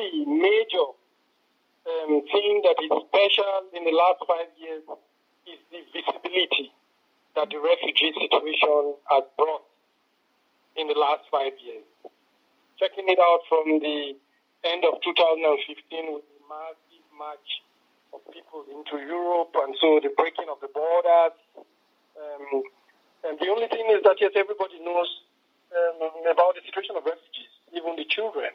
only major um, thing that is special in the last five years is the visibility that the refugee situation has brought in the last five years. Checking it out from the end of 2015 with the massive march of people into Europe and so the breaking of the borders. Um, and the only thing is that, yes, everybody knows um, about the situation of refugees, even the children.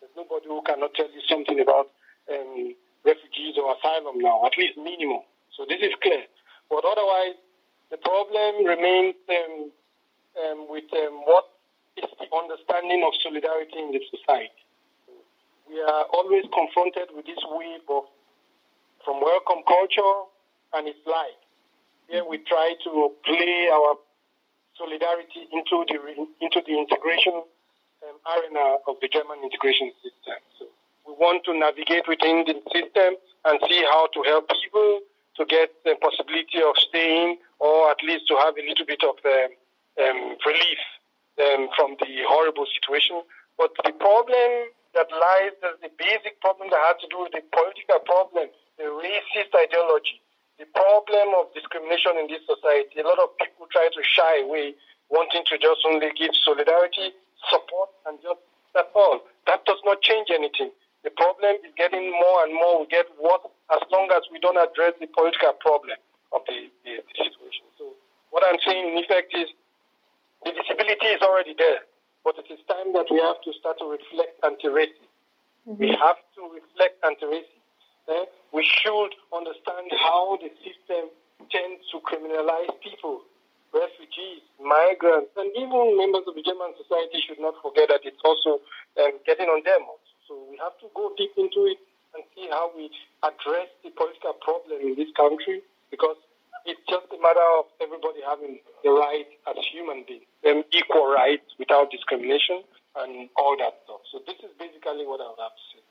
There's nobody cannot tell you something about um, refugees or asylum now, at least minimum. So this is clear. But otherwise, the problem remains um, um, with um, what is the understanding of solidarity in the society. We are always confronted with this wave of from welcome culture and its like. Here we try to play our solidarity into the into the integration um, arena of the German integration system. Want to navigate within the system and see how to help people to get the possibility of staying or at least to have a little bit of um, um, relief um, from the horrible situation. But the problem that lies, the basic problem that has to do with the political problem, the racist ideology, the problem of discrimination in this society. A lot of people try to shy away, wanting to just only give solidarity, support, and just that's all. That does not change anything. The problem is getting more and more. We get worse as long as we don't address the political problem of the, the, the situation. So what I'm saying, in effect, is the visibility is already there, but it is time that we have to start to reflect anti-racism. Mm-hmm. We have to reflect anti-racism. Eh? We should understand how the system tends to criminalize people, refugees, migrants, and even members of the German society should not forget that it's also um, getting on them also. So we have to go deep into it and see how we address the political problem in this country because it's just a matter of everybody having the right as human beings, them equal rights without discrimination and all that stuff. So this is basically what I would have to say.